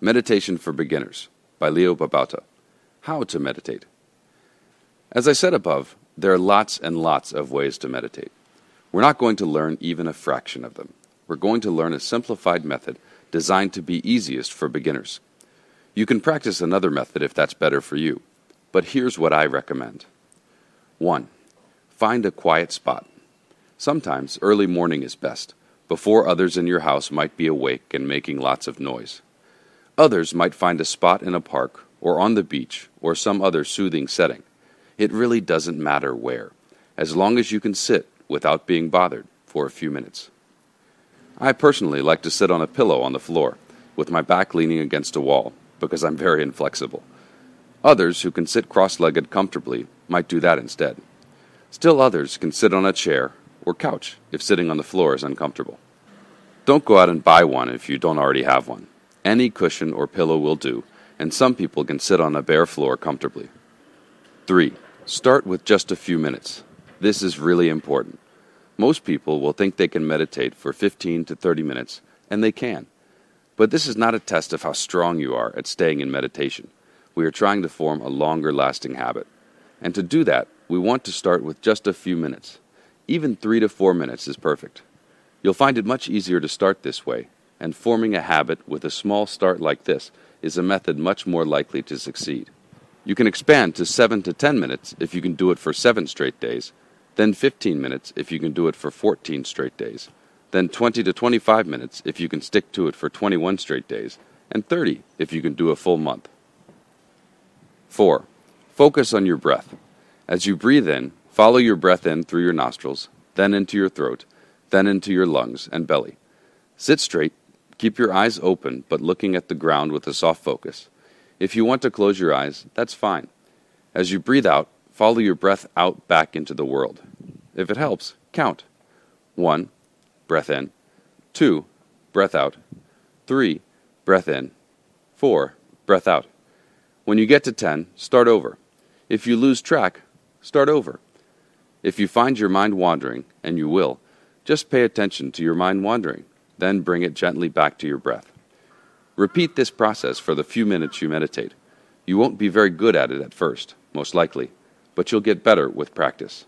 Meditation for Beginners by Leo Babauta. How to meditate. As I said above, there are lots and lots of ways to meditate. We're not going to learn even a fraction of them. We're going to learn a simplified method designed to be easiest for beginners. You can practice another method if that's better for you, but here's what I recommend. 1. Find a quiet spot. Sometimes early morning is best, before others in your house might be awake and making lots of noise. Others might find a spot in a park or on the beach or some other soothing setting. It really doesn't matter where, as long as you can sit without being bothered for a few minutes. I personally like to sit on a pillow on the floor, with my back leaning against a wall, because I'm very inflexible. Others who can sit cross legged comfortably might do that instead. Still others can sit on a chair or couch if sitting on the floor is uncomfortable. Don't go out and buy one if you don't already have one. Any cushion or pillow will do, and some people can sit on a bare floor comfortably. 3. Start with just a few minutes. This is really important. Most people will think they can meditate for 15 to 30 minutes, and they can. But this is not a test of how strong you are at staying in meditation. We are trying to form a longer lasting habit. And to do that, we want to start with just a few minutes. Even three to four minutes is perfect. You'll find it much easier to start this way, and forming a habit with a small start like this is a method much more likely to succeed. You can expand to 7 to 10 minutes if you can do it for 7 straight days, then 15 minutes if you can do it for 14 straight days, then 20 to 25 minutes if you can stick to it for 21 straight days, and 30 if you can do a full month. 4. Focus on your breath. As you breathe in, Follow your breath in through your nostrils, then into your throat, then into your lungs and belly. Sit straight, keep your eyes open but looking at the ground with a soft focus. If you want to close your eyes, that's fine. As you breathe out, follow your breath out back into the world. If it helps, count. 1. Breath in. 2. Breath out. 3. Breath in. 4. Breath out. When you get to 10, start over. If you lose track, start over. If you find your mind wandering, and you will, just pay attention to your mind wandering, then bring it gently back to your breath. Repeat this process for the few minutes you meditate. You won't be very good at it at first, most likely, but you'll get better with practice.